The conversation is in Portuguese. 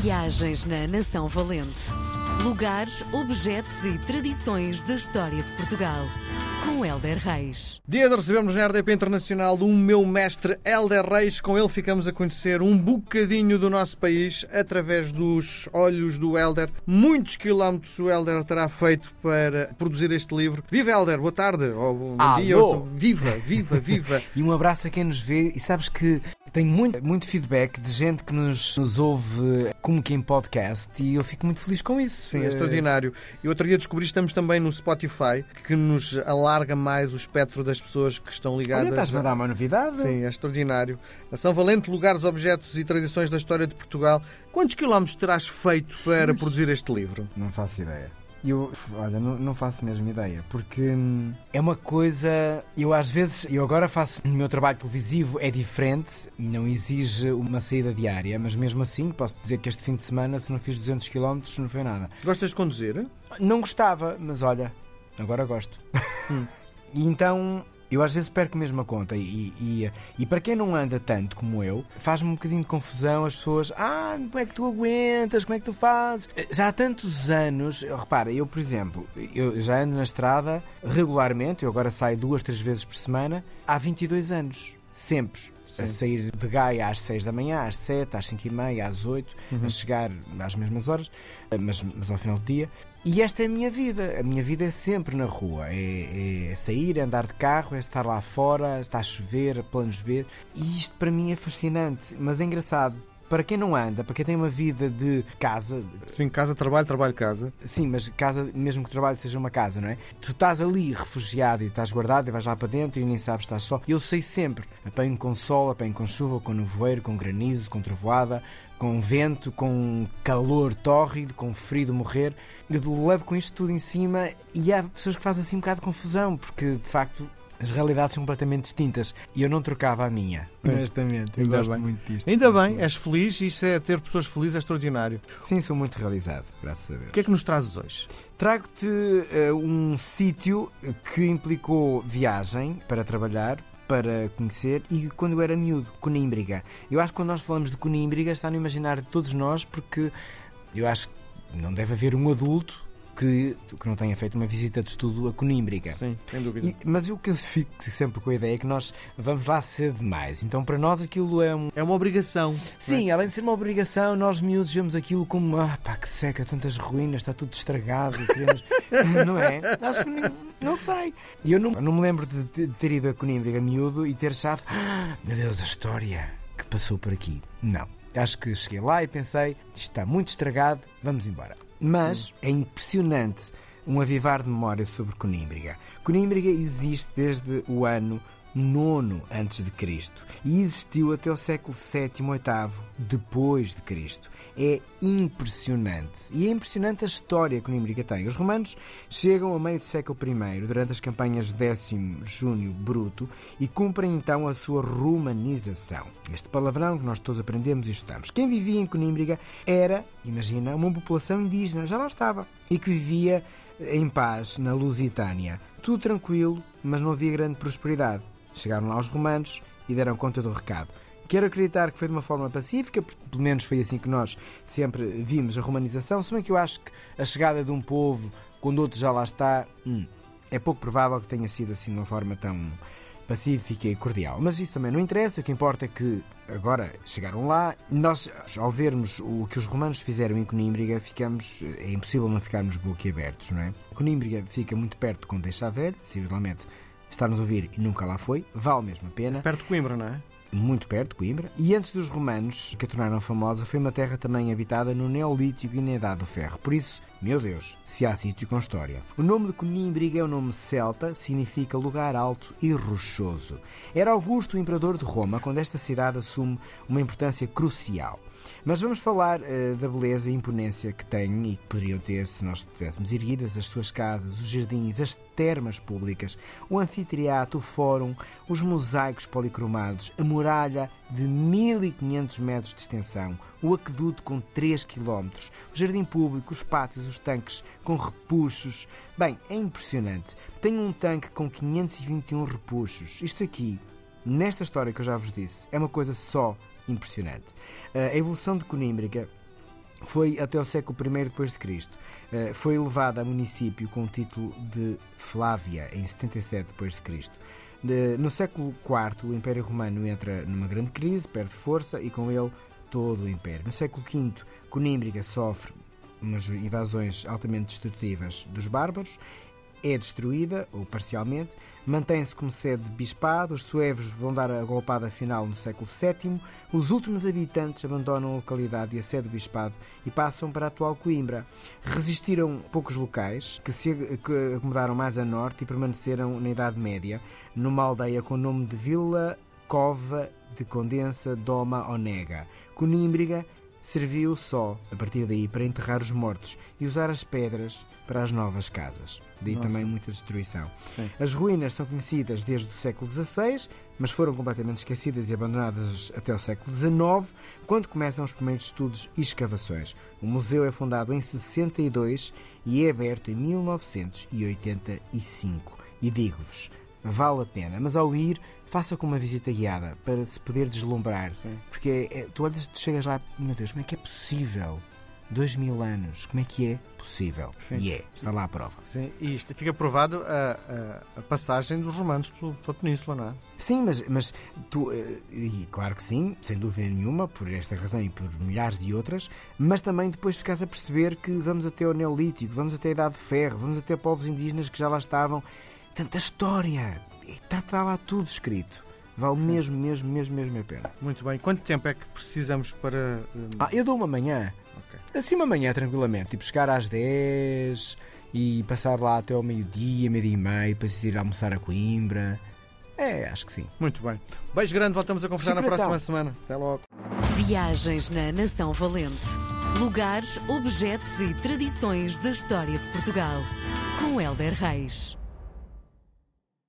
Viagens na Nação Valente. Lugares, objetos e tradições da história de Portugal. Com Helder Reis. Dia de recebermos na RDP Internacional o meu mestre Helder Reis. Com ele ficamos a conhecer um bocadinho do nosso país através dos olhos do Helder. Muitos quilómetros o Helder terá feito para produzir este livro. Viva Helder, boa tarde. Ou bom Alô. dia. ou- Viva, viva, viva. E um abraço a quem nos vê. E sabes que tenho muito, muito feedback de gente que nos, nos ouve como que em podcast e eu fico muito feliz com isso. Sim, é Eh, extraordinário. E outro dia descobri que estamos também no Spotify, que nos alarga mais o espectro das pessoas que estão Olha, ligadas. estás-me a dar uma novidade? Sim, é extraordinário. Nação Valente, lugares, objetos e tradições da história de Portugal. Quantos quilómetros terás feito para produzir este livro? Não faço ideia. Eu, olha, não, não faço mesmo ideia, porque hum, é uma coisa. Eu às vezes, eu agora faço. O meu trabalho televisivo é diferente, não exige uma saída diária, mas mesmo assim, posso dizer que este fim de semana, se não fiz 200 km, não foi nada. Gostas de conduzir? Não gostava, mas olha, agora gosto. e então eu às vezes perco mesmo a conta. E, e, e para quem não anda tanto como eu, faz-me um bocadinho de confusão as pessoas. Ah, como é que tu aguentas? Como é que tu fazes? Já há tantos anos, repara, eu por exemplo, eu já ando na estrada regularmente, eu agora saio duas, três vezes por semana, há 22 anos. Sempre. A sair de Gaia às 6 da manhã, às 7, às 5 e meia, às 8, a chegar às mesmas horas, mas, mas ao final do dia. E esta é a minha vida. A minha vida é sempre na rua. É, é sair, é andar de carro, é estar lá fora, está a chover, planos B. E isto para mim é fascinante, mas é engraçado. Para quem não anda, para quem tem uma vida de casa, Sim, casa, trabalho, trabalho, casa. Sim, mas casa, mesmo que o trabalho seja uma casa, não é? Tu estás ali refugiado e estás guardado e vais lá para dentro e nem sabes estás só. Eu sei sempre. Apanho com sol, apanho com chuva, com nevoeiro, com granizo, com trovoada, com vento, com calor tórrido, com frio de morrer. Eu levo com isto tudo em cima e há pessoas que fazem assim um bocado de confusão, porque de facto. As realidades são completamente distintas e eu não trocava a minha, honestamente. Eu Ainda gosto bem. muito disto. Ainda bem, és feliz, isso é ter pessoas felizes é extraordinário. Sim, sou muito realizado, graças a Deus. O que é que nos trazes hoje? Trago-te eh, um sítio que implicou viagem para trabalhar, para conhecer e quando eu era miúdo, Conímbriga. Eu acho que quando nós falamos de Conímbriga está no imaginário de todos nós porque eu acho que não deve haver um adulto que, que não tenha feito uma visita de estudo a Conímbriga. Sim, sem dúvida. E- mas o que eu fico sempre com a ideia é que nós vamos lá cedo demais. Então para nós aquilo é um, É uma obrigação. Sim, além de ser uma obrigação, nós miúdos vemos aquilo como ah, pá, que seca, tantas ruínas, está tudo estragado, queremos... não é? Acho que nem- não sei. E eu não, não me lembro de, ter ido a Conímbriga miúdo e ter achado, ah, meu Deus, a história que passou por aqui. Não. Acho que cheguei lá e pensei, isto está muito estragado, vamos embora. Mas é impressionante um avivar de memória sobre Conímbriga. Conímbriga existe desde o ano nono antes de Cristo e existiu até o século sétimo VIII depois de Cristo. É impressionante e é impressionante a história que Conímbriga tem. Os romanos chegam a meio do século I durante as campanhas décimo Júnio Bruto e cumprem então a sua romanização. Este palavrão que nós todos aprendemos e estudamos. Quem vivia em Conímbriga era, imagina, uma população indígena, já lá estava, e que vivia em paz na Lusitânia. Tudo tranquilo, mas não havia grande prosperidade. Chegaram lá os romanos e deram conta do recado. Quero acreditar que foi de uma forma pacífica, porque pelo menos foi assim que nós sempre vimos a romanização, se bem que eu acho que a chegada de um povo, quando outro já lá está, hum, é pouco provável que tenha sido assim de uma forma tão pacífica e cordial. Mas isso também não interessa, o que importa é que agora chegaram lá. Nós, ao vermos o que os romanos fizeram em Conímbriga, ficamos. É impossível não ficarmos boquiabertos, não é? Conímbriga fica muito perto de Condeixa Velha, possivelmente está-nos a ouvir e nunca lá foi, vale mesmo a pena Perto de Coimbra, não é? muito perto de Coimbra, e antes dos romanos, que a tornaram famosa, foi uma terra também habitada no Neolítico e na Idade do Ferro. Por isso, meu Deus, se há sítio com história. O nome de Conímbriga é um nome celta, significa lugar alto e rochoso. Era Augusto o imperador de Roma quando esta cidade assume uma importância crucial. Mas vamos falar eh, da beleza e imponência que tem e que poderiam ter se nós tivéssemos erguidas as suas casas, os jardins, as termas públicas, o anfiteatro, o fórum, os mosaicos policromados, a muralha de 1500 metros de extensão, o aqueduto com 3 km, o jardim público, os pátios, os tanques com repuxos. Bem, é impressionante. Tem um tanque com 521 repuxos. Isto aqui, nesta história que eu já vos disse, é uma coisa só impressionante. A evolução de Conímbriga foi até o século I depois de Cristo. Eh, foi elevada a município com o título de Flávia em 77 depois de Cristo. No século IV, o Império Romano entra numa grande crise, perde força e com ele todo o Império. No século V, Conímbriga sofre umas invasões altamente destrutivas dos bárbaros é destruída, ou parcialmente, mantém-se como sede de bispado, os suevos vão dar a golpada final no século VII, os últimos habitantes abandonam a localidade e a sede do bispado e passam para a atual Coimbra. Resistiram poucos locais, que se acomodaram mais a norte e permaneceram na Idade Média, numa aldeia com o nome de Vila Cova de Condensa Doma Onega. Conímbriga serviu só, a partir daí, para enterrar os mortos e usar as pedras para as novas casas. Daí Nossa. também muita destruição. Sim. As ruínas são conhecidas desde o século XVI, mas foram completamente esquecidas e abandonadas até o século XIX, quando começam os primeiros estudos e escavações. O museu é fundado em 62 e é aberto em 1985. E digo-vos, vale a pena. Mas ao ir, faça com uma visita guiada para se poder deslumbrar. Sim. Porque é, tu olhas, tu chegas lá, meu Deus, como é que é possível? Dois mil anos, como é que é possível? Sim. E é, está lá a prova. Sim, e isto fica provado a, a, a passagem dos romanos pela península, não é? Sim, mas, mas tu, eh, e claro que sim, sem dúvida nenhuma, por esta razão e por milhares de outras, mas também depois ficas a perceber que vamos até ao Neolítico, vamos até a Idade de Ferro, vamos até povos indígenas que já lá estavam tanta história. Está, está lá tudo escrito. Vale Sim. mesmo, mesmo, mesmo, mesmo a pena. Muito bem. Quanto tempo é que precisamos para. Um... Ah, eu dou uma manhã. Okay. Assim, uma manhã, tranquilamente. Tipo, chegar às 10 e passar lá até ao meio-dia, meio-dia e meio, depois ir almoçar a Coimbra. É, acho que sim. Muito bem. Beijo grande, voltamos a conversar na próxima semana. Até logo. Viagens na Nação Valente. Lugares, objetos e tradições da história de Portugal. Com Helder Reis.